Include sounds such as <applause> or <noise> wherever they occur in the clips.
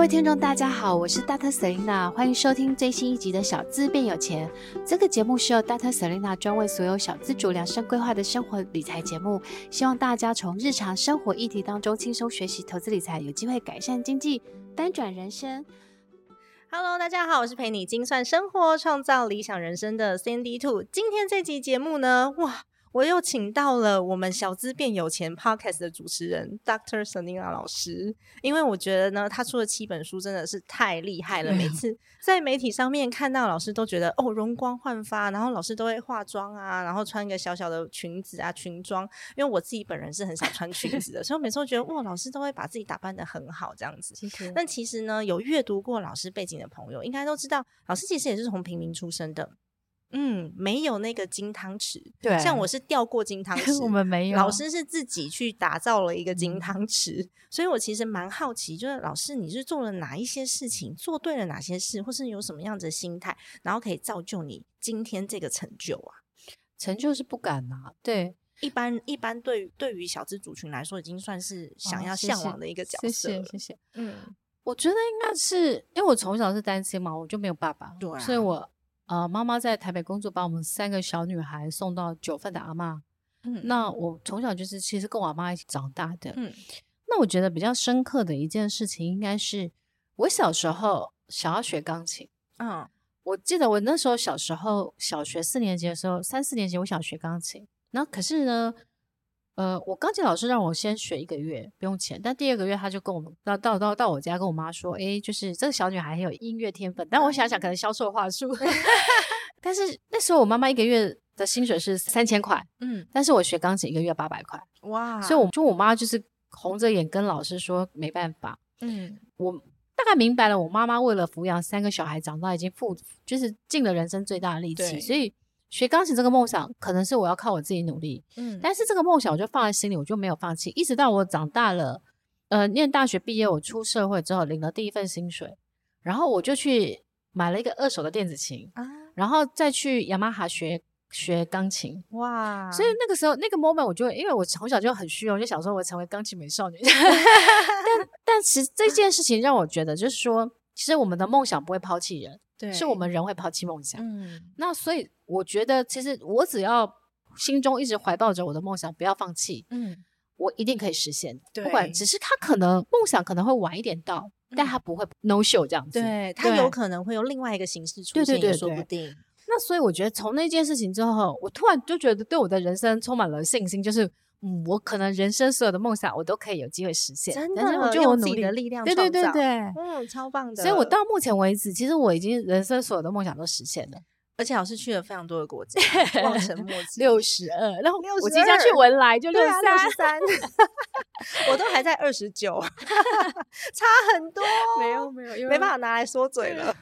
各位听众，大家好，我是 Dr. Selena，欢迎收听最新一集的《小资变有钱》。这个节目是由 Dr. Selena 专为所有小资主量身规划的生活理财节目，希望大家从日常生活议题当中轻松学习投资理财，有机会改善经济，翻转人生。Hello，大家好，我是陪你精算生活、创造理想人生的 Sandy Two。今天这集节目呢，哇！我又请到了我们小资变有钱 Podcast 的主持人 Dr. Selena 老师，因为我觉得呢，他出的七本书真的是太厉害了。每 <laughs> 次在媒体上面看到老师，都觉得哦，容光焕发。然后老师都会化妆啊，然后穿一个小小的裙子啊，裙装。因为我自己本人是很少穿裙子的，所以我每次都觉得哇，老师都会把自己打扮的很好这样子。但其实呢，有阅读过老师背景的朋友，应该都知道，老师其实也是从平民出身的。嗯，没有那个金汤匙，对，像我是掉过金汤 <laughs> 匙，我们没有。老师是自己去打造了一个金汤匙，嗯，所以我其实蛮好奇，就是老师你是做了哪一些事情，做对了哪些事，或是有什么样子的心态，然后可以造就你今天这个成就啊？成就是不敢啊，对，一般一般对于对于小资族群来说，已经算是想要向往的一个角色了。哦，谢谢谢谢。嗯，我觉得应该是因为我从小是单亲嘛，我就没有爸爸，对啊，所以我。呃，妈妈在台北工作，把我们三个小女孩送到九份的阿妈。嗯，那我从小就是其实跟我阿妈一起长大的。嗯，那我觉得比较深刻的一件事情，应该是我小时候想要学钢琴。嗯，我记得我那时候小时候小学四年级的时候，三四年级我想学钢琴。那可是呢，呃，我钢琴老师让我先学一个月，不用钱。但第二个月他就跟我们到到到到我家跟我妈说，诶，就是这个小女孩很有音乐天分。但我想想，可能销售话术。<laughs> 但是那时候我妈妈一个月的薪水是三千块，嗯，但是我学钢琴一个月八百块，哇！所以我就我妈就是红着眼跟老师说没办法，嗯，我大概明白了，我妈妈为了抚养三个小孩长大，已经付就是尽了人生最大的力气，所以。学钢琴这个梦想，可能是我要靠我自己努力，嗯，但是这个梦想我就放在心里，我就没有放弃，一直到我长大了，呃，念大学毕业，我出社会之后领了第一份薪水，然后我就去买了一个二手的电子琴，啊，然后再去雅马哈学学钢琴，哇，所以那个时候那个 moment 我就因为我从小就很虚荣，我就想说我成为钢琴美少女，<laughs> 但但其实这件事情让我觉得就是说，其实我们的梦想不会抛弃人。对，是我们人会抛弃梦想。嗯，那所以我觉得，其实我只要心中一直怀抱着我的梦想，不要放弃，嗯，我一定可以实现。对，不管只是他可能梦想可能会晚一点到，嗯，但他不会 no show 这样子。对，他有可能会有另外一个形式出现，对对对，说不定。那所以我觉得，从那件事情之后，我突然就觉得对我的人生充满了信心，就是。嗯，我可能人生所有的梦想，我都可以有机会实现。真的，我就有努力的力量，对对对对，嗯，超棒的。所以我到目前为止，其实我已经人生所有的梦想都实现了。而且老师去了非常多的国家，<laughs> 望尘莫及。六十二，然后我即将去文莱，就六十三，<laughs> 我都还在二十九，<laughs> 差很多。没有没有，因为没办法拿来说嘴了。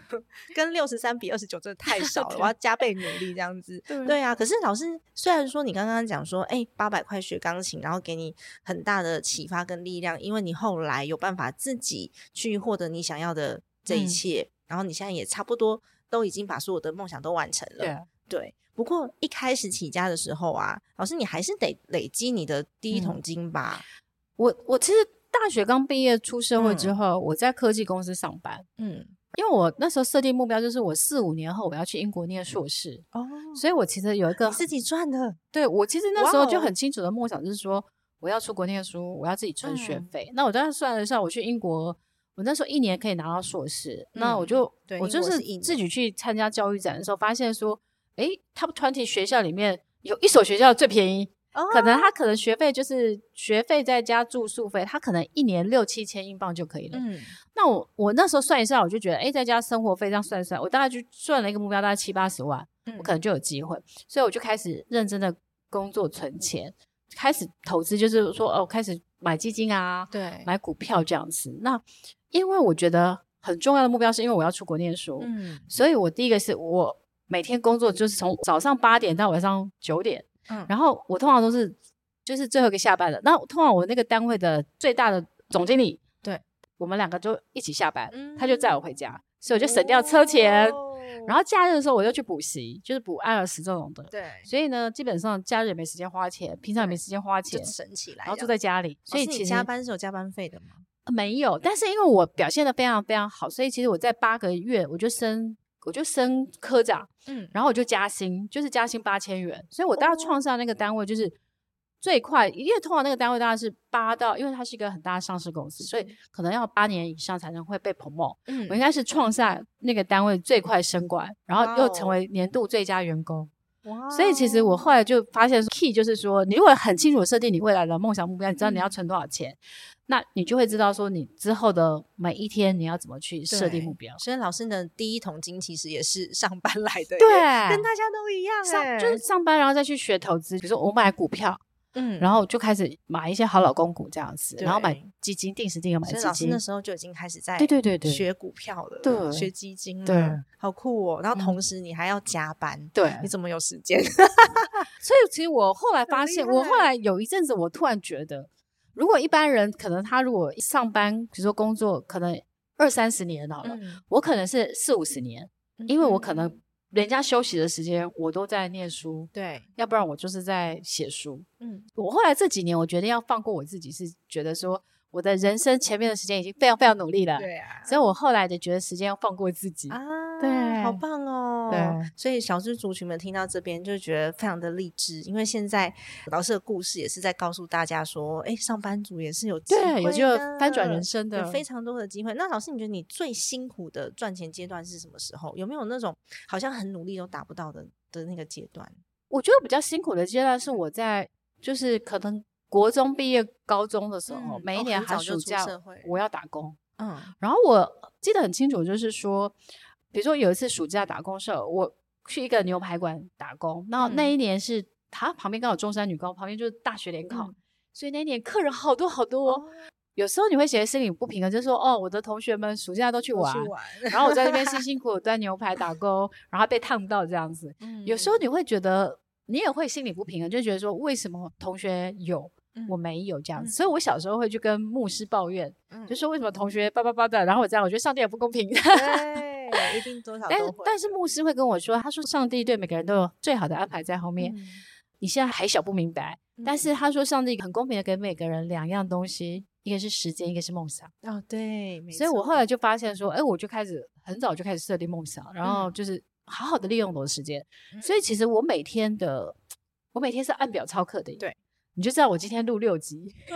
跟六十三比二十九真的太少了，我要加倍努力这样子。对啊，可是老师虽然说你刚刚讲说，哎，八百块学钢琴，然后给你很大的启发跟力量，因为你后来有办法自己去获得你想要的这一切，然后你现在也差不多。都已经把所有的梦想都完成了，对，对。不过一开始起家的时候啊，老师你还是得累积你的第一桶金吧？嗯、我我其实大学刚毕业出社会之后、嗯，我在科技公司上班，嗯，因为我那时候设定目标就是我四五年后我要去英国念硕士哦，所以我其实有一个自己赚的，<laughs> 对，我其实那时候就很清楚的梦想就是说我要出国念书，我要自己存学费、嗯。那我当时算了一下，我去英国。我那时候一年可以拿到硕士，嗯、那我就我就是自己。去参加教育展的时候，发现说，诶，Top 20学校里面有一所学校最便宜，哦、可能他可能学费就是学费再加住宿费，他可能一年六七千英镑就可以了。嗯，那我我那时候算一下，我就觉得，诶，再加生活费这样算一算，我大概就算了一个目标，大概七八十万，嗯、我可能就有机会，所以我就开始认真的工作存钱，嗯、开始投资，就是说哦，开始买基金啊，对，买股票这样子，那。因为我觉得很重要的目标是因为我要出国念书，嗯，所以我第一个是我每天工作就是从早上八点到晚上九点，嗯，然后我通常都是就是最后一个下班的。那通常我那个单位的最大的总经理，对，我们两个就一起下班，嗯，他就载我回家，所以我就省掉车钱。哦，然后假日的时候我就去补习，就是补艾尔斯这种的，对，所以呢，基本上假日也没时间花钱，平常也没时间花钱，省起来，然后住在家里。所以其实加班是有加班费的吗？没有，但是因为我表现的非常非常好，所以其实我在八个月我就升，我就升科长，嗯，然后我就加薪，就是加薪八千元，所以我大概创下那个单位就是最快，因为通常那个单位大概是八到，因为它是一个很大的上市公司，所以可能要八年以上才能会被 promote。嗯，我应该是创下那个单位最快升官，然后又成为年度最佳员工。所以其实我后来就发现，key 就是说，你如果很清楚设定你未来的梦想目标，你知道你要存多少钱，嗯、那你就会知道说，你之后的每一天你要怎么去设定目标。所以老师的第一桶金其实也是上班来的，对，跟大家都一样，上就是上班然后再去学投资，比如说我买股票。嗯，然后就开始买一些好老公股这样子，然后买基金，定时定额买基金。那时候就已经开始在对对对对学股票了，对，学基金了，对，好酷哦。然后同时你还要加班，对，你怎么有时间？<laughs> 所以其实我后来发现，我后来有一阵子，我突然觉得，如果一般人可能他如果上班，比如说工作，可能二三十年好了，我可能是四五十年，因为我可能。人家休息的时间，我都在念书，对，要不然我就是在写书。嗯，我后来这几年，我决定要放过我自己，是觉得说。我的人生前面的时间已经非常非常努力了，对啊，所以我后来的觉得时间要放过自己啊，对，好棒哦，对，所以小资族群们听到这边就觉得非常的励志，因为现在老师的故事也是在告诉大家说，哎，上班族也是有机会的，对，有机会翻转人生的，有非常多的机会。那老师，你觉得你最辛苦的赚钱阶段是什么时候？有没有那种好像很努力都达不到的的那个阶段？我觉得比较辛苦的阶段是我在，就是可能。国中毕业，高中的时候，嗯、每一年寒暑假我要打工。嗯，然后我记得很清楚，就是说，比如说有一次暑假打工时候，我去一个牛排馆打工。那、嗯、那一年是他旁边刚好中山女高，旁边就是大学联考，嗯、所以那一年客人好多好多。哦、有时候你会觉得心里不平衡，就是说，哦，我的同学们暑假都去玩，去玩然后我在那边辛 <laughs> 辛苦苦端牛排打工，然后被烫到这样子。嗯、有时候你会觉得，你也会心里不平衡，就觉得说，为什么同学有？我没有这样子，嗯、所以我小时候会去跟牧师抱怨，嗯、就说为什么同学叭叭叭的，然后我这样，我觉得上帝也不公平。对，一定多少。但是但是牧师会跟我说，他说上帝对每个人都有最好的安排在后面。嗯、你现在还小不明白，嗯、但是他说上帝很公平的给每个人两样东西，一个是时间，一个是梦想。哦，对，所以我后来就发现说，哎，我就开始很早就开始设定梦想，然后就是好好的利用我的时间。嗯、所以其实我每天的，我每天是按表操课的。对。你就知道我今天录六集，<laughs>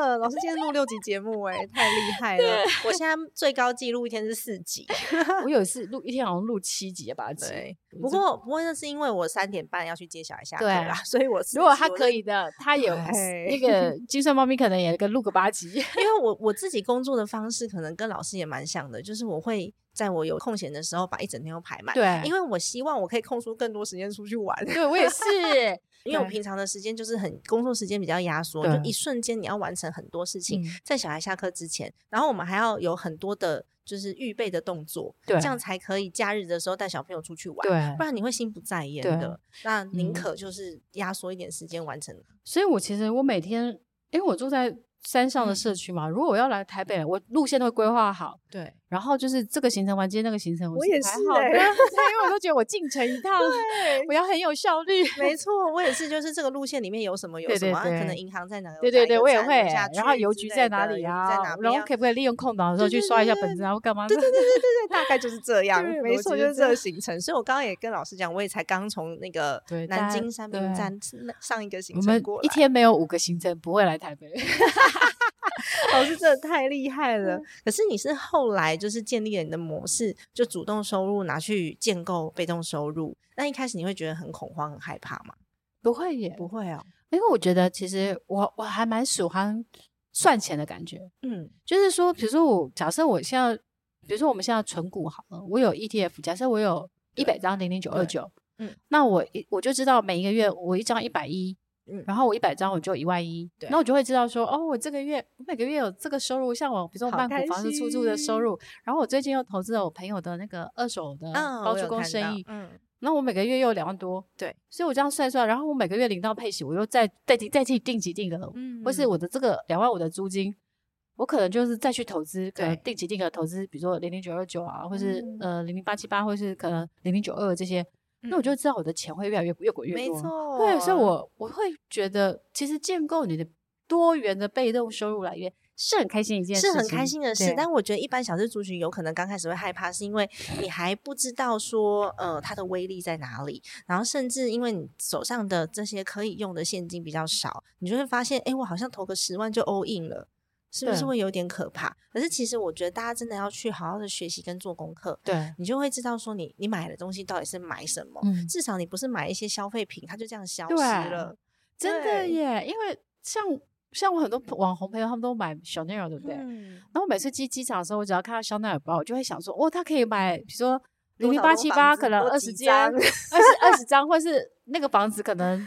的，老师今天录六集节目，哎，太厉害了！我现在最高纪录一天是四集，<laughs> 我有一次录一天好像录七集八集。对，不过不过那是因为我三点半要去接小孩下课啦，所以我如果他可以的，他有那个 <laughs> 精算猫咪可能也跟录个八集，因为我我自己 <laughs> 工作的方式可能跟老师也蛮像的，就是我会在我有空闲的时候把一整天都排满，对，因为我希望我可以空出更多时间出去玩，对我也是。因为我平常的时间就是很工作时间比较压缩，就一瞬间你要完成很多事情，嗯、在小孩下课之前，然后我们还要有很多的，就是预备的动作，对，这样才可以假日的时候带小朋友出去玩，对，不然你会心不在焉的。那宁可就是压缩一点时间完成。所以我其实我每天，因为我住在。山上的社区嘛，如果我要来台北，我路线都会规划好。对，然后就是这个行程完接那个行程，我也是，<laughs> 因为我都觉得我进城一趟，我要很有效率。没错，我也是，<laughs> 就是这个路线里面有什么有什么，可能银行在哪个？对对对，我也会。然后邮局在哪里啊？在哪然后可不可以利用空档的时候去刷一下本子，然后干嘛？对对对对对对，大概就是这样。没错，就是这个行程。所以我刚刚也跟老师讲，我也才刚从那个南京三明站上一个行程过来。一天没有五个行程，不会来台北。<laughs> 老师真的太厉害了！可是你是后来就是建立了你的模式，就主动收入拿去建构被动收入。那一开始你会觉得很恐慌、很害怕吗？不会耶，不会哦。因为我觉得其实我我还蛮喜欢算钱的感觉。嗯，就是说，比如说我假设我现在，比如说我们现在存股好了，我有 ETF，假设我有一百张零零九二九，嗯，那我一我就知道每一个月我一张一百一。然后我一百张我就一万一，对那我就会知道说，哦，我这个月我每个月有这个收入，像我比如说我办股房子出租的收入，然后我最近又投资了我朋友的那个二手的包租公生意，嗯，那我，我每个月又有两万多，对，所以我这样算算，然后我每个月领到配息，我又再再再去定期定额，嗯，或是我的这个两万五的租金，我可能就是再去投资，可能定期定额投资，比如说零零九二九啊，或是呃零零八七八，或是可能零零九二这些。那我就知道我的钱会越来越越滚越多，没错。对，所以我我会觉得，其实建构你的多元的被动收入来源，是很开心一件事，是很开心的事。但我觉得一般小资族群有可能刚开始会害怕，是因为你还不知道说，呃，它的威力在哪里。然后甚至因为你手上的这些可以用的现金比较少，你就会发现，哎，我好像投个十万就 all in 了，是不是会有点可怕？可是其实我觉得大家真的要去好好的学习跟做功课，对，你就会知道说你，你你买的东西到底是买什么。嗯，至少你不是买一些消费品，它就这样消失了。真的耶，因为像。像我很多网红朋友，他们都买 Chanel，对不对？嗯。然后我每次去机场的时候，我只要看到 Chanel 包，我就会想说，哦，他可以买，比如说零零八七八，可能二十张、二十二十张，或是那个房子可能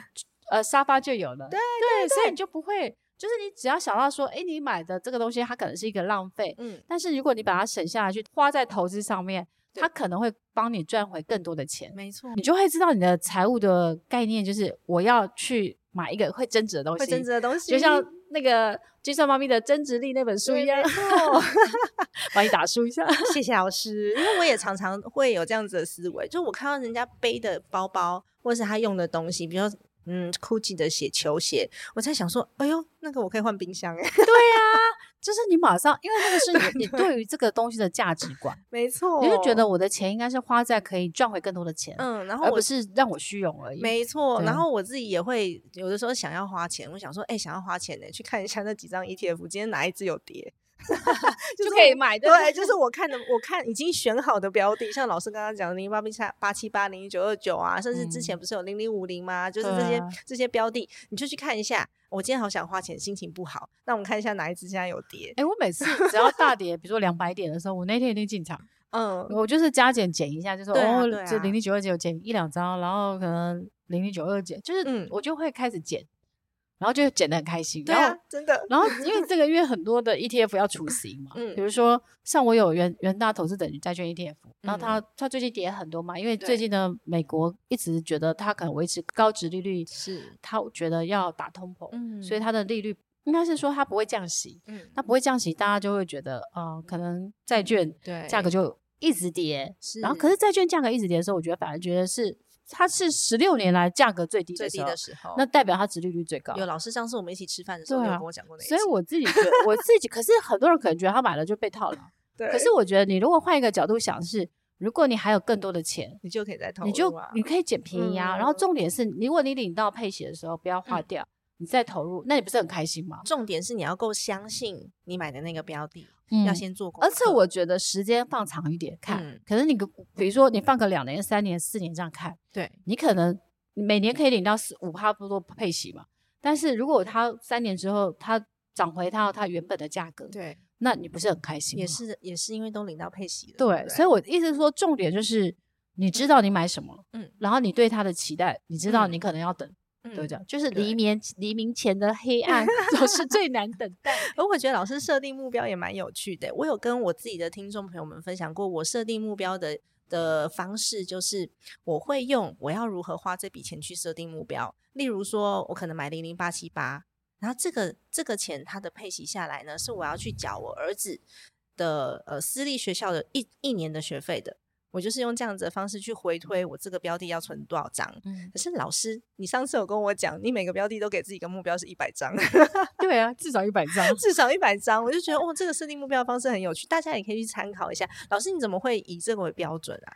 呃沙发就有了。对对，对，所以你就不会，就是你只要想到说，哎，你买的这个东西，它可能是一个浪费。嗯。但是如果你把它省下来去花在投资上面，它可能会帮你赚回更多的钱。没错。你就会知道你的财务的概念，就是我要去。买一个会增值的东西，会增值的东西，就像那个《精算猫咪的增值力》那本书一样，<laughs> 帮你打书一下，谢谢老师。因为我也常常会有这样子的思维，就我看到人家背的包包，或是他用的东西，比如说嗯，GUCCI 的鞋、球鞋，我在想说，哎呦，那个我可以换冰箱哎。对呀、啊。<laughs> 就是你马上，因为那个是你你对于这个东西的价值观，没错，你就觉得我的钱应该是花在可以赚回更多的钱，嗯，然后而不是让我虚荣而已。没错，然后我自己也会有的时候想要花钱，我想说，哎、欸，想要花钱呢，去看一下那几张 ETF，今天哪一只有跌，<laughs> 就可以买。对，对，就是我看的，我看已经选好的标的，像老师刚刚讲的零零八八八七八零零九二九啊，甚至之前不是有零零五零吗？就是这些、啊、这些标的，你就去看一下。我今天好想花钱，心情不好。那我们看一下哪一只现在有跌？哎、欸，我每次只要大跌，比如说两百点的时候，我那天一定进场。<laughs> 嗯，我就是加减减一下，就是、啊、哦，就零零九二九减一两张，然后可能零零九二减，就是我就会开始减。嗯然后就减得很开心，对啊，真的。然后因为这个月很多的 ETF 要除息嘛，嗯，比如说像我有元元大投资等级债券 ETF，然后它它最近跌很多嘛，因为最近呢美国一直觉得它可能维持高值利率，是它觉得要打通膨，嗯，所以它的利率应该是说它不会降息，嗯，它不会降息，大家就会觉得，呃，可能债券对价格就一直跌，是。然后可是债券价格一直跌的时候，我觉得反而觉得是。它是十六年来价格最低的时候，最低的时候，那代表它殖利率最高。有老师上次我们一起吃饭的时候，啊、有跟我讲过那个。所以我自己觉得，我自己可是很多人可能觉得他买了就被套了。对。<laughs> 可是我觉得你如果换一个角度想是，如果你还有更多的钱，你就可以再投、啊，你就你可以捡便宜啊。嗯、然后重点是，如果你领到配息的时候不要花掉。嗯你再投入，那你不是很开心吗？重点是你要够相信你买的那个标的，嗯、要先做功。而且我觉得时间放长一点看，嗯、可能你比如说你放个两年、三年、四年这样看，对，你可能每年可以领到四五趴不多配息嘛。但是如果它三年之后它涨回到它原本的价格，对，那你不是很开心？也是也是因为都领到配息了。对，对所以我意思是说，重点就是你知道你买什么，嗯，然后你对它的期待，你知道你可能要等。嗯对，这样就是黎明黎明前的黑 <laughs> 暗总是最难等待。而 <laughs> 我觉得老师设定目标也蛮有趣的。我有跟我自己的听众朋友们分享过，我设定目标的的方式就是我会用我要如何花这笔钱去设定目标。例如说，我可能买零零八七八，然后这个这个钱它的配息下来呢，是我要去缴我儿子的呃私立学校的一一年的学费的。我就是用这样子的方式去回推我这个标的要存多少张。嗯，可是老师，你上次有跟我讲，你每个标的都给自己一个目标是一百张。<laughs> 对啊，至少一百张，至少一百张。我就觉得，哦，这个设定目标的方式很有趣，大家也可以去参考一下。老师，你怎么会以这个为标准啊？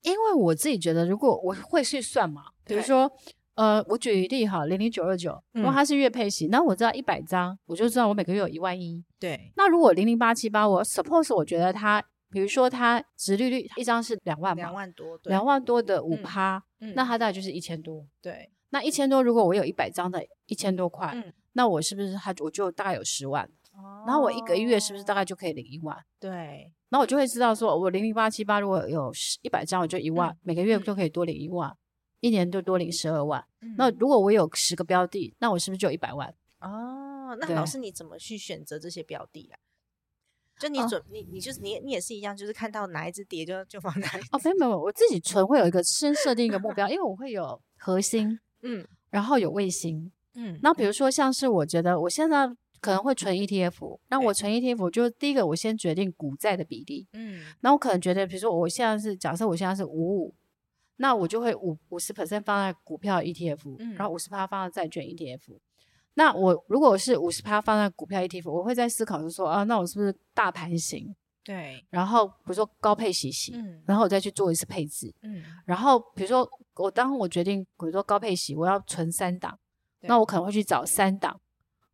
因为我自己觉得，如果我会去算嘛，比如说，呃，我举例哈，零零九二九，如果它是月配型，那我知道一百张，我就知道我每个月有一万一。对，那如果零零八七八，我 suppose 我觉得它。比如说，它值利率一张是两万嘛，两万多，两万多的五趴，嗯，那它大概就是一千多。对，那一千多，如果我有一百张的一千多块，嗯，那我是不是它我就大概有十万？哦，然后我一个月是不是大概就可以领一万？对，那我就会知道说，我零零八七八如果有一百张，我就一万，每个月就可以多领一万，一年就多领十二万。那如果我有十个标的，那我是不是就有一百万？哦，那老师你怎么去选择这些标的啊？就你准、哦、你你就是你你也是一样，就是看到哪一只碟就就放哪一只。哦，没有没有，我自己存会有一个先设定一个目标，因为我会有核心，<laughs> 嗯，然后有卫星，嗯。那比如说像是我觉得我现在可能会存 ETF，那我存 ETF 就第一个我先决定股债的比例，嗯。那我可能觉得，比如说我现在是假设我现在是五五，那我就会五五十 percent 放在股票 ETF，嗯，然后五十趴放在债券 ETF。那我如果是五十趴放在股票 ETF，我会在思考就是说啊，那我是不是大盘型？对，然后比如说高配息型，嗯，然后我再去做一次配置，嗯，然后比如说我当我决定，比如说高配息，我要存三档，那我可能会去找三档，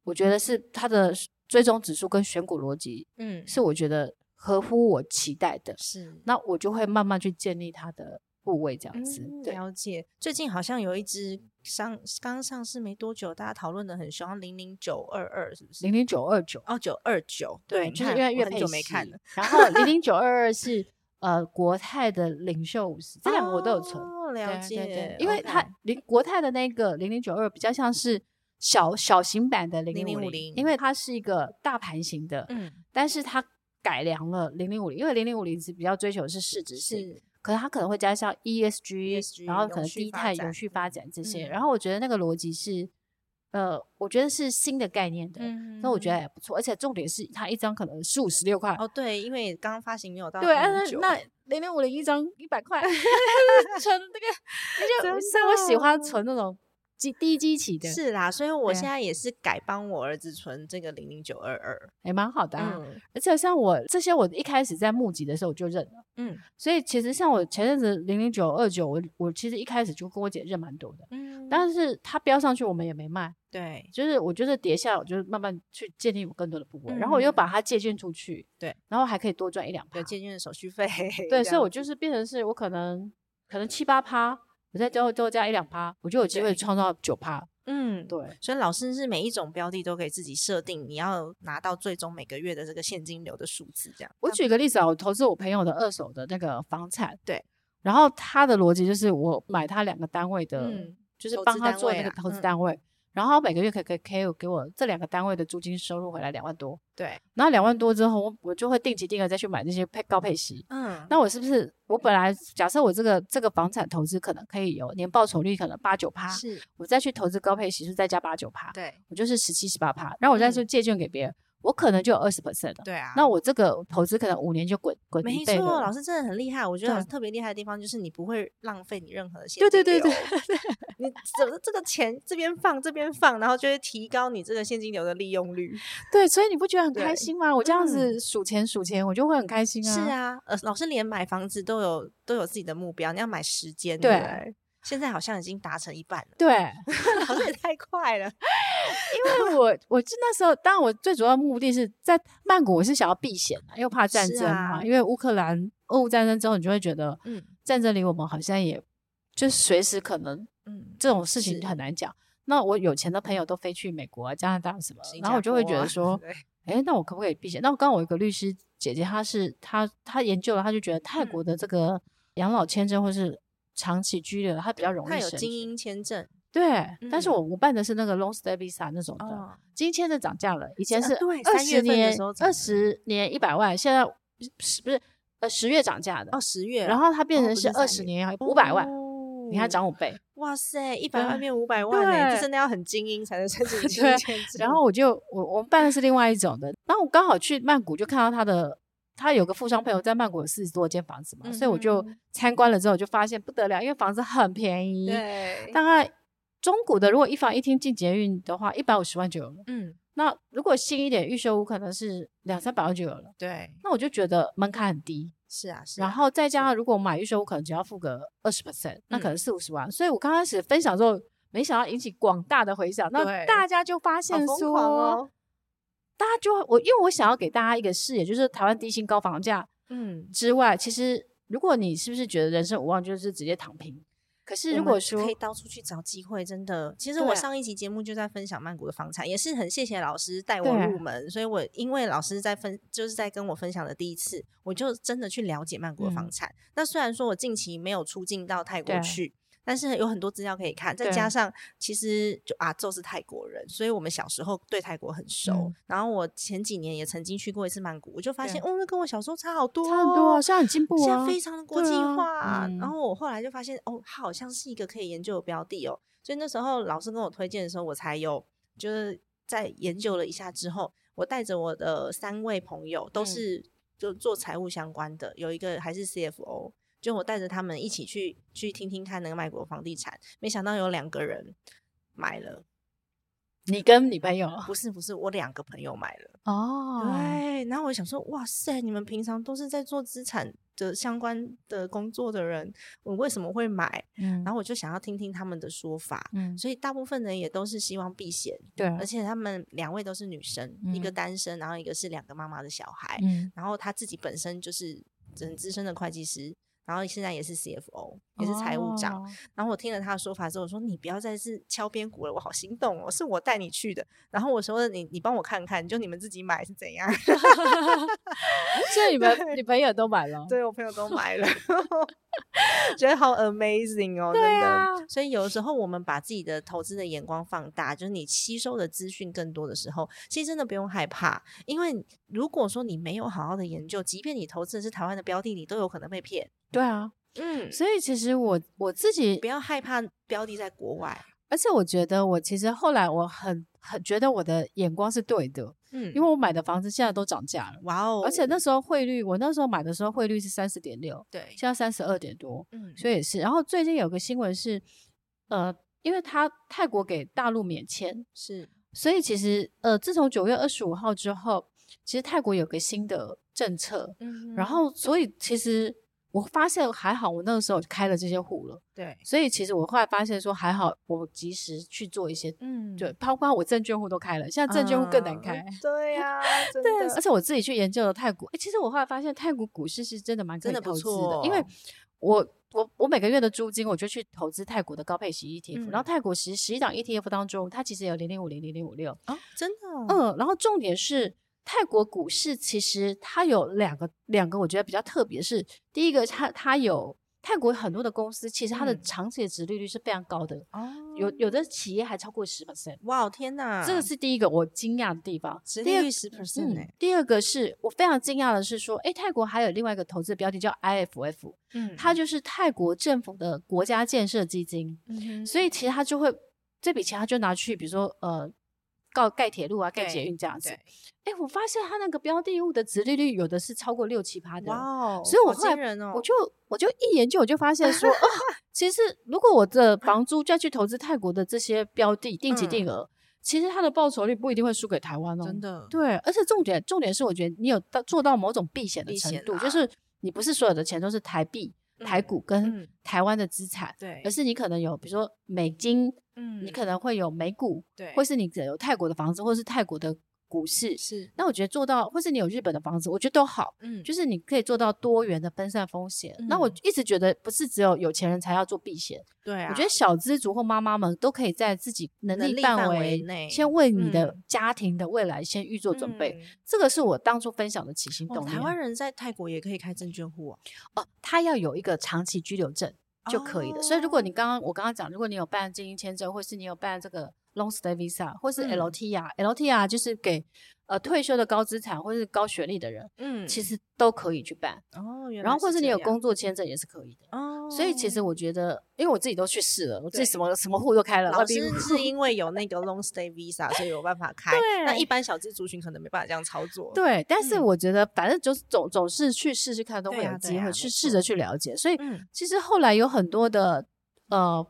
我觉得是它的追踪指数跟选股逻辑，嗯，是我觉得合乎我期待的，是，那我就会慢慢去建立它的。部位这样子，嗯，了解。最近好像有一只上刚上市没多久，大家讨论的很凶，零零九二二是不是？零零九二九哦，九二九，对，就是因为越配久没看了。然后零零九二二 <laughs> 是呃国泰的领袖五十，这两个我都有存。哦，了解。对对对，因为它零国泰的那个零零九二比较像是小小型版的零零五零，因为它是一个大盘型的，嗯，但是它改良了零零五零，因为零零五零是比较追求的是市值性。可能它可能会加上 ESG，, ESG 然后可能低碳、永续发展这些。嗯、然后我觉得那个逻辑是，呃，我觉得是新的概念的，嗯、那我觉得也不错。而且重点是它一张可能十五十六块。哦，对，因为刚刚发行没有到对，那那零零五零一张一百块，<laughs> <laughs> 存那个，就像我喜欢存那种。低基期的是啦，所以我现。在也是改帮我儿子存这个零零九二二，也蛮好的啊。嗯、而且像我这些，我一开始在募集的时候我就认了，嗯，所以其实像我前阵子零零九二九，我我其实一开始就跟我姐认蛮多的，嗯，但是它标上去我们也没卖，对，就是我就是跌下来，我就慢慢去建立我更多的部位，嗯、然后我又把它借券出去，对，然后还可以多赚一两趴，借券的手续费，对，<laughs> 所以我就是变成是我可能可能七八趴，我再最后多加一两趴，我就有机会创造九趴。嗯，对，所以老师是每一种标的都可以自己设定，你要拿到最终每个月的这个现金流的数字，这样。我举个例子啊，我投资我朋友的二手的那个房产，对，然后他的逻辑就是我买他两个单位的，嗯、就是帮他做那个投资单位。然后每个月可以可以可以给我这两个单位的租金收入回来两万多，对。然后两万多之后，我我就会定期定额再去买那些配高配息。嗯。那我是不是我本来假设我这个这个房产投资可能可以有年报酬率可能八九趴，是。我再去投资高配息是再加八九趴，对。我就是十七十八趴，然后我再去借券给别人。嗯我可能就有二十 percent 的，对啊，那我这个投资可能五年就滚滚。没错，老师真的很厉害。我觉得老师特别厉害的地方就是你不会浪费你任何的现金流。对对对对，<laughs> 你怎么这个钱这边放这边放，然后就会提高你这个现金流的利用率。<laughs> 对，所以你不觉得很开心吗？我这样子数钱数钱，我就会很开心啊。是啊，呃，老师连买房子都有都有自己的目标，你要买时间，对。现在好像已经达成一半了，对，<laughs> 好像也太快了。因为我我那时候，当然我最主要目的是在曼谷，我是想要避险，又怕战争嘛。啊、因为乌克兰俄乌战争之后，你就会觉得，嗯，战争离我们好像也就随时可能，嗯，这种事情很难讲。那我有钱的朋友都飞去美国啊、加拿大什么，啊、然后我就会觉得说，哎对，那我可不可以避险？那我刚刚我一个律师姐姐，她是她她研究了，她就觉得泰国的这个养老签证或是。长期居留，他比较容易。他有精英签证，对。嗯、但是我我办的是那个 long stay visa 那种的，哦、精英签证涨价了，以前是二十年二十年一百万，现在十不是呃十月涨价的哦，十月，然后它变成是二十年要五百万，哦、你看涨五倍，哇塞，一百万变五百万呢，这真的要很精英才能申请精英签证。然后我就我我们办的是另外一种的，然后我刚好去曼谷就看到他的。他有个富商朋友在曼谷有四十多间房子嘛，嗯、所以我就参观了之后就发现不得了，因为房子很便宜，对，大概中古的如果一房一厅进捷运的话，一百五十万就有了。嗯，那如果新一点预售屋可能是两三百万就有了。对，那我就觉得门槛很低。是啊，是啊。然后再加上如果我买预售屋，可能只要付个二十 percent，那可能四五十万。嗯、所以我刚开始分享之后，没想到引起广大的回响，那大家就发现说。大家就我，因为我想要给大家一个视野，就是台湾低薪高房价，嗯之外，嗯、其实如果你是不是觉得人生无望，就是直接躺平？可是如果说可以到处去找机会，真的，其实我上一集节目就在分享曼谷的房产，对也是很谢谢老师带我入门，对所以我因为老师在分，就是在跟我分享的第一次，我就真的去了解曼谷的房产。嗯、那虽然说我近期没有出境到泰国去。但是有很多资料可以看，再加上其实就阿宙是泰国人，所以我们小时候对泰国很熟。嗯、然后我前几年也曾经去过一次曼谷，我就发现哦，那跟我小时候差好多，差很多，现在很进步啊，现在非常的国际化。啊嗯、然后我后来就发现哦，它好像是一个可以研究的标的哦。所以那时候老师跟我推荐的时候，我才有就是在研究了一下之后，我带着我的三位朋友，都是就做财务相关的，嗯、有一个还是 CFO。就我带着他们一起去去听听看那个卖国房地产，没想到有两个人买了，你跟你朋友？不是不是，我两个朋友买了。哦，对，然后我想说，哇塞，你们平常都是在做资产的相关的工作的人，我为什么会买？嗯，然后我就想要听听他们的说法。嗯，所以大部分人也都是希望避险。对，而且他们两位都是女生，嗯、一个单身，然后一个是两个妈妈的小孩。嗯，然后他自己本身就是很资深的会计师。然后现在也是 CFO，也是财务长。Oh. 然后我听了他的说法之后，我说你不要再是敲边鼓了，我好心动哦，是我带你去的。然后我说你你帮我看看，就你们自己买是怎样？<laughs> 所以你们你朋友都买了？对，我朋友都买了，<laughs> <laughs> 觉得好 amazing 哦，真的。啊、所以有的时候我们把自己的投资的眼光放大，就是你吸收的资讯更多的时候，其实真的不用害怕，因为如果说你没有好好的研究，即便你投资的是台湾的标的，你都有可能被骗。对啊，嗯，所以其实我我自己不要害怕标的在国外，而且我觉得我其实后来我很很觉得我的眼光是对的，嗯，因为我买的房子现在都涨价了，哇哦，而且那时候汇率，我那时候买的时候汇率是三十点六，对，现在三十二点多，嗯，所以也是。然后最近有个新闻是，呃，因为他泰国给大陆免签，是，所以其实呃，自从九月二十五号之后，其实泰国有个新的政策，嗯，然后所以其实。我发现还好，我那个时候开了这些户了，对，所以其实我后来发现说还好，我及时去做一些，嗯，对，包括我证券户都开了，现在证券户更难开，嗯、对呀、<laughs> 啊，对，而且我自己去研究了泰国，哎，其实我后来发现泰国股市是真的蛮可以投资的，的因为我我我每个月的租金我就去投资泰国的高配息 ETF，、嗯、然后泰国十十一档 ETF 当中，它其实有零零五零零零五六啊，真的，嗯，然后重点是。泰国股市其实它有两个两个，我觉得比较特别是，第一个它它有泰国很多的公司，其实它的长期的殖利率是非常高的哦，有有的企业还超过十 percent，哇天哪，这个是第一个我惊讶的地方，殖利率十 percent 哎。第二个是我非常惊讶的是说，诶，泰国还有另外一个投资标的叫 IFF，嗯，它就是泰国政府的国家建设基金，嗯，所以其实它就会这笔钱它就拿去，比如说呃。告盖铁路啊，盖捷运这样子。哎，我发现它那个标的物的殖利率有的是超过六七趴的。哇哦！所以我后来我就我就一研究，我就发现说，哦，其实如果我的房 <laughs> 租再去投资泰国的这些标的定期定额，其实它的报酬率不一定会输给台湾哦。真的。对，而且重点重点是，我觉得你有到做到某种避险的程度，就是你不是所有的钱都是台币。台股跟台湾的资产，对，而是你可能有，比如说美金，嗯，你可能会有美股，对，或是你有泰国的房子，或是泰国的。股市是，那我觉得做到，或是你有日本的房子，我觉得都好，嗯，就是你可以做到多元的分散风险。嗯、那我一直觉得，不是只有有钱人才要做避险，对啊，我觉得小资族或妈妈们都可以在自己能力范围内，先为你的家庭的未来先预做准备。嗯、这个是我当初分享的起心动念。哦、台湾人在泰国也可以开证券户啊，哦，他要有一个长期居留证就可以了。哦、所以如果你刚刚我刚刚讲，如果你有办经营签证，或是你有办这个。Long stay visa 或是 LTR，LTR、嗯、就是给呃退休的高资产或是高学历的人，嗯，其实都可以去办哦。然后或是你有工作签证也是可以的哦。所以其实我觉得，因为我自己都去试了，我自己什么什么户都开了。老师是因为有 <laughs> 那个 Long stay visa，所以有办法 <laughs> 开。对那一般小资族群可能没办法这样操作。对，但是我觉得反正就是总总是去试试看，都会有机会去试着去了解。所以其实后来有很多的呃。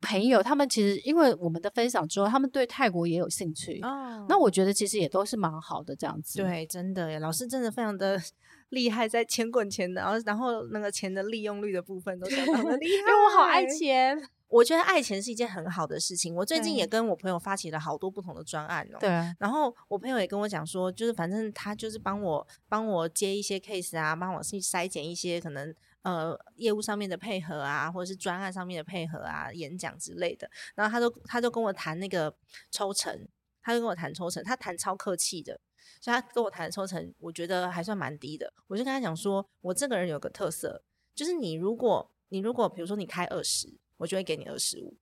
朋友，他们其实因为我们的分享之后，他们对泰国也有兴趣。哦，那我觉得其实也都是蛮好的这样子。对，真的耶，老师真的非常的 <laughs> 厉害，在钱滚钱的，然后然后那个钱的利用率的部分都相当的厉害。<laughs> 因为我好爱钱，我觉得爱钱是一件很好的事情。我最近也跟我朋友发起了好多不同的专案哦。对。然后我朋友也跟我讲说，就是反正他就是帮我帮我接一些 case 啊，帮我去筛检一些可能。呃，业务上面的配合啊，或者是专案上面的配合啊，演讲之类的，然后他都他就跟我谈那个抽成，他就跟我谈抽成，他谈超客气的，所以他跟我谈的抽成，我觉得还算蛮低的。我就跟他讲说，我这个人有个特色，就是你如果你如果比如说你开二十，我就会给你二十五。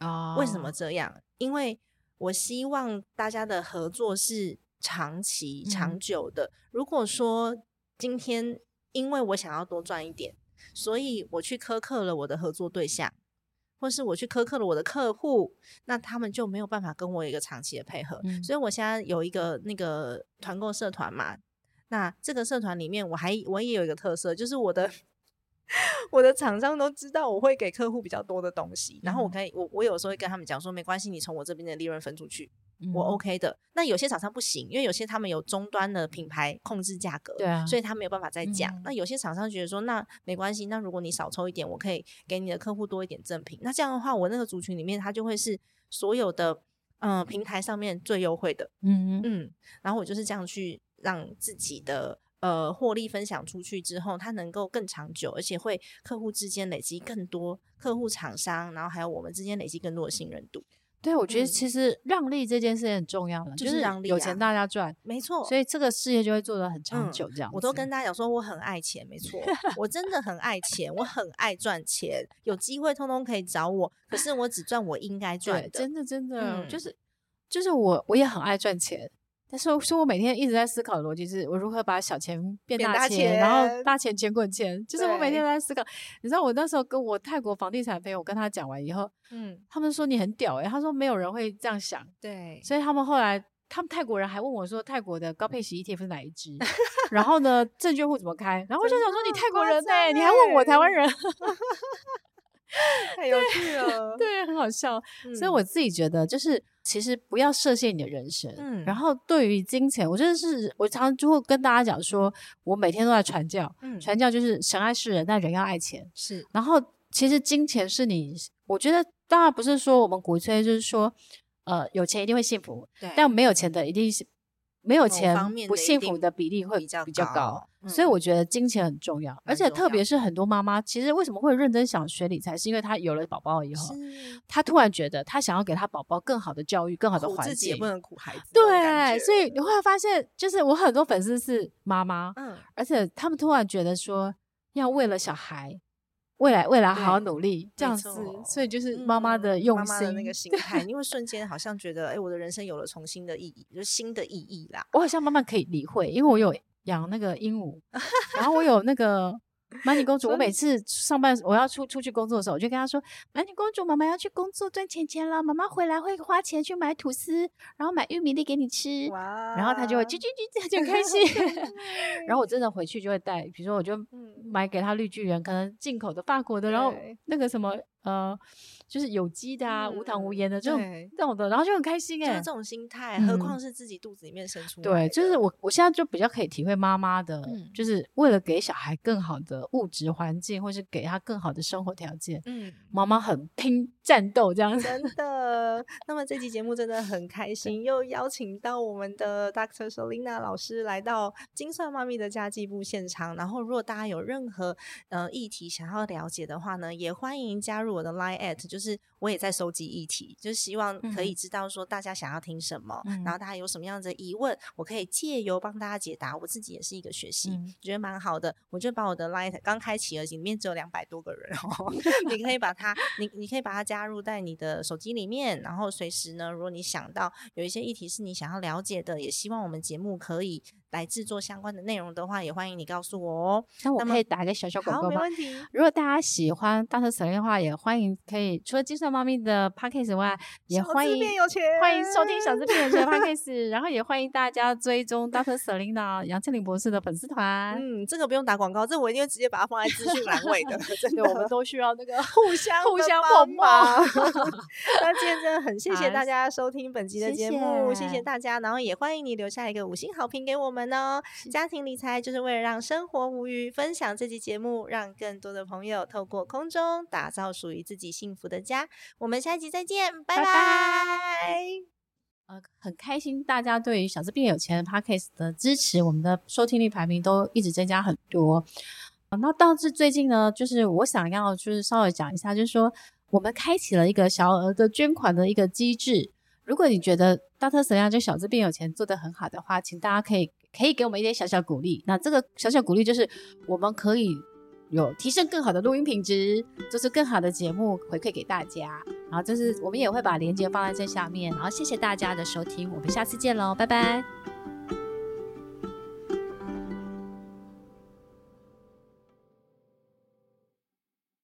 哦，为什么这样？因为我希望大家的合作是长期长久的。嗯，如果说今天因为我想要多赚一点。所以我去苛刻了我的合作对象，或是我去苛刻了我的客户，那他们就没有办法跟我有一个长期的配合。嗯、所以我现在有一个那个团购社团嘛，那这个社团里面我还我也有一个特色，就是我的我的厂商都知道我会给客户比较多的东西，然后我可以我我有时候会跟他们讲说，没关系，你从我这边的利润分出去。我 OK 的。那有些厂商不行，因为有些他们有终端的品牌控制价格，对啊，所以他没有办法再讲。嗯、那有些厂商觉得说，那没关系，那如果你少抽一点，我可以给你的客户多一点赠品。那这样的话，我那个族群里面，它就会是所有的嗯、呃、平台上面最优惠的。嗯嗯，然后我就是这样去让自己的呃获利分享出去之后，它能够更长久，而且会客户之间累积更多客户厂商，然后还有我们之间累积更多的信任度。对，我觉得其实让利这件事很重要的，就是让利，有钱大家赚，没错。所以这个事业就会做得很长久。这样，我都跟大家讲说，我很爱钱，没错，我真的很爱钱，我很爱赚钱，有机会通通可以找我。可是我只赚我应该赚的，真的真的，就是就是我我也很爱赚钱。但是，说我每天一直在思考的逻辑是，我如何把小钱变大钱，大钱然后大钱钱滚钱。就是我每天都在思考。你知道，我那时候跟我泰国房地产朋友跟他讲完以后，嗯，他们说你很屌诶、欸、他说没有人会这样想。对，所以他们后来，他们泰国人还问我说，泰国的高配息 ETF 是哪一支？<laughs> 然后呢，证券户怎么开？然后我就想说，你泰国人哎、欸，你还问我台湾人。<laughs> <laughs> 太有趣了，<laughs> 对，很好笑。嗯、所以我自己觉得，就是其实不要设限你的人生。嗯，然后对于金钱，我真的是我常常就会跟大家讲说，我每天都在传教。嗯，传教就是神爱世人，但人要爱钱。是，然后其实金钱是你，我觉得当然不是说我们鼓吹，就是说，呃，有钱一定会幸福，对，但没有钱的一定是。没有钱不幸福的比例会比较比较高，嗯、所以我觉得金钱很重要，而且特别是很多妈妈，其实为什么会认真想学理财，是因为她有了宝宝以后，她突然觉得她想要给她宝宝更好的教育、更好的环境，自己也不能苦孩子。对，所以你会发现，就是我很多粉丝是妈妈，嗯，而且他们突然觉得说要为了小孩。未来，未来好好努力，这样子，所以就是妈妈的用心，妈妈的那个心态，<laughs> 因为瞬间好像觉得，哎，我的人生有了重新的意义，就是新的意义啦。我好像慢慢可以理会，因为我有养那个鹦鹉，然后我有那个。满女公主，我每次上班我要出出去工作的时候，我就跟她说：“满女公主，妈妈要去工作赚钱钱了，妈妈回来会花钱去买吐司，然后买玉米粒给你吃。”哇！然后她就会叽叽叽，这样就开心。<laughs> 然后我真的回去就会带，比如说我就买给她绿巨人，可能进口的法国的，然后那个什么呃。就是有机的啊，无糖无盐的这种这种的，然后就很开心哎，就是这种心态，何况是自己肚子里面生出。对，就是我我现在就比较可以体会妈妈的，就是为了给小孩更好的物质环境，或是给他更好的生活条件，嗯，妈妈很拼战斗这样子。真的。那么这期节目真的很开心，又邀请到我们的 Doctor Selina 老师来到金算妈咪的家计部现场。然后，如果大家有任何呃议题想要了解的话呢，也欢迎加入我的 Line at 就是。就是我也在收集议题，就是希望可以知道说大家想要听什么，嗯、然后大家有什么样的疑问，我可以借由帮大家解答。我自己也是一个学习，嗯、觉得蛮好的。我就把我的 Light 刚开启而已，里面只有两百多个人哦，<laughs> 你可以把它，你你可以把它加入在你的手机里面，然后随时呢，如果你想到有一些议题是你想要了解的，也希望我们节目可以。来制作相关的内容的话，也欢迎你告诉我哦。那我可以打一个小小广告吗？好，没问题。如果大家喜欢 Dr. Selena 的话，也欢迎可以除了精算猫咪的 Podcast 外，也欢迎欢迎收听小资变有钱的 Podcast，然后也欢迎大家追踪 Dr. Selena 杨倩玲博士的粉丝团。嗯，这个不用打广告，这、我一定会直接把它放在资讯栏位的。真的，我们都需要那个 <laughs> 互相互相帮忙。<laughs> 那今天真的很谢谢大家收听本集的节目，谢谢大家，然后也欢迎你留下一个五星好评给我们。呢，家庭理财就是为了让生活无虞。分享这期节目，让更多的朋友透过空中打造属于自己幸福的家。我们下一集再见，拜拜。呃，很开心大家对于小资变有钱的 Podcast 的支持，我们的收听率排名都一直增加很多。呃、那倒是最近呢，就是我想要就是稍微讲一下，就是说我们开启了一个小额的捐款的一个机制。如果你觉得 Dr. Selena 就小资变有钱做得很好的话，请大家可以。可以给我们一点小小鼓励，那这个小小鼓励就是我们可以有提升更好的录音品质，做出更好的节目回馈给大家。然后就是我们也会把链接放在这下面。然后谢谢大家的收听，我们下次见喽，拜拜。